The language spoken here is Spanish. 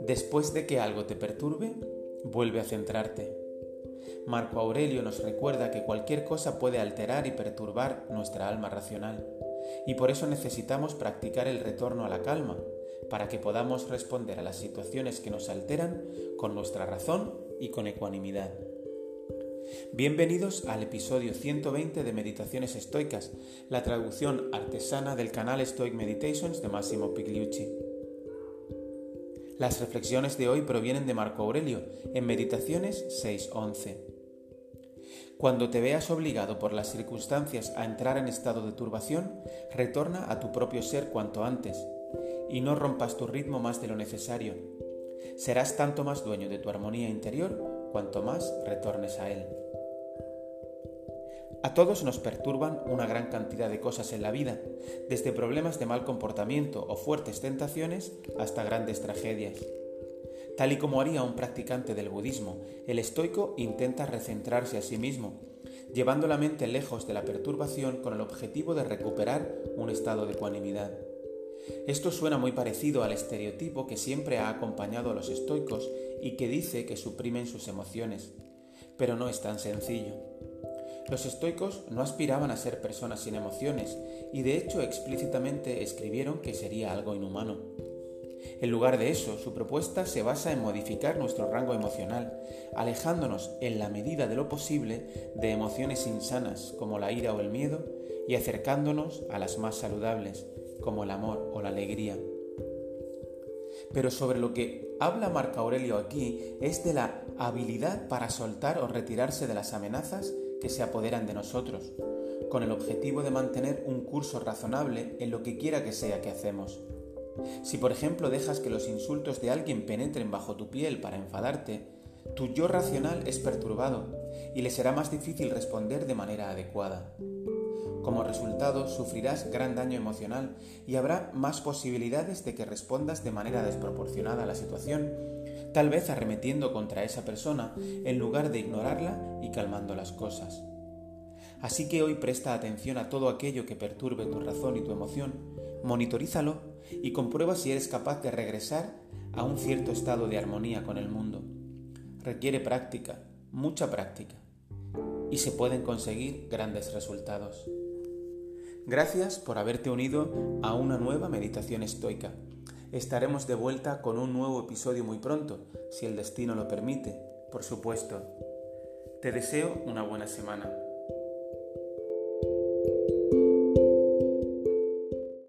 Después de que algo te perturbe, vuelve a centrarte. Marco Aurelio nos recuerda que cualquier cosa puede alterar y perturbar nuestra alma racional, y por eso necesitamos practicar el retorno a la calma, para que podamos responder a las situaciones que nos alteran con nuestra razón y con ecuanimidad. Bienvenidos al episodio 120 de Meditaciones Estoicas, la traducción artesana del canal Stoic Meditations de Massimo Pigliucci. Las reflexiones de hoy provienen de Marco Aurelio en Meditaciones 6.11. Cuando te veas obligado por las circunstancias a entrar en estado de turbación, retorna a tu propio ser cuanto antes y no rompas tu ritmo más de lo necesario. Serás tanto más dueño de tu armonía interior cuanto más retornes a él. A todos nos perturban una gran cantidad de cosas en la vida, desde problemas de mal comportamiento o fuertes tentaciones hasta grandes tragedias. Tal y como haría un practicante del budismo, el estoico intenta recentrarse a sí mismo, llevando la mente lejos de la perturbación con el objetivo de recuperar un estado de ecuanimidad. Esto suena muy parecido al estereotipo que siempre ha acompañado a los estoicos y que dice que suprimen sus emociones, pero no es tan sencillo. Los estoicos no aspiraban a ser personas sin emociones y de hecho explícitamente escribieron que sería algo inhumano. En lugar de eso, su propuesta se basa en modificar nuestro rango emocional, alejándonos en la medida de lo posible de emociones insanas como la ira o el miedo y acercándonos a las más saludables como el amor o la alegría. Pero sobre lo que habla Marco Aurelio aquí es de la habilidad para soltar o retirarse de las amenazas que se apoderan de nosotros, con el objetivo de mantener un curso razonable en lo que quiera que sea que hacemos. Si por ejemplo dejas que los insultos de alguien penetren bajo tu piel para enfadarte, tu yo racional es perturbado y le será más difícil responder de manera adecuada. Como resultado, sufrirás gran daño emocional y habrá más posibilidades de que respondas de manera desproporcionada a la situación tal vez arremetiendo contra esa persona en lugar de ignorarla y calmando las cosas. Así que hoy presta atención a todo aquello que perturbe tu razón y tu emoción, monitorízalo y comprueba si eres capaz de regresar a un cierto estado de armonía con el mundo. Requiere práctica, mucha práctica, y se pueden conseguir grandes resultados. Gracias por haberte unido a una nueva meditación estoica. Estaremos de vuelta con un nuevo episodio muy pronto, si el destino lo permite, por supuesto. Te deseo una buena semana.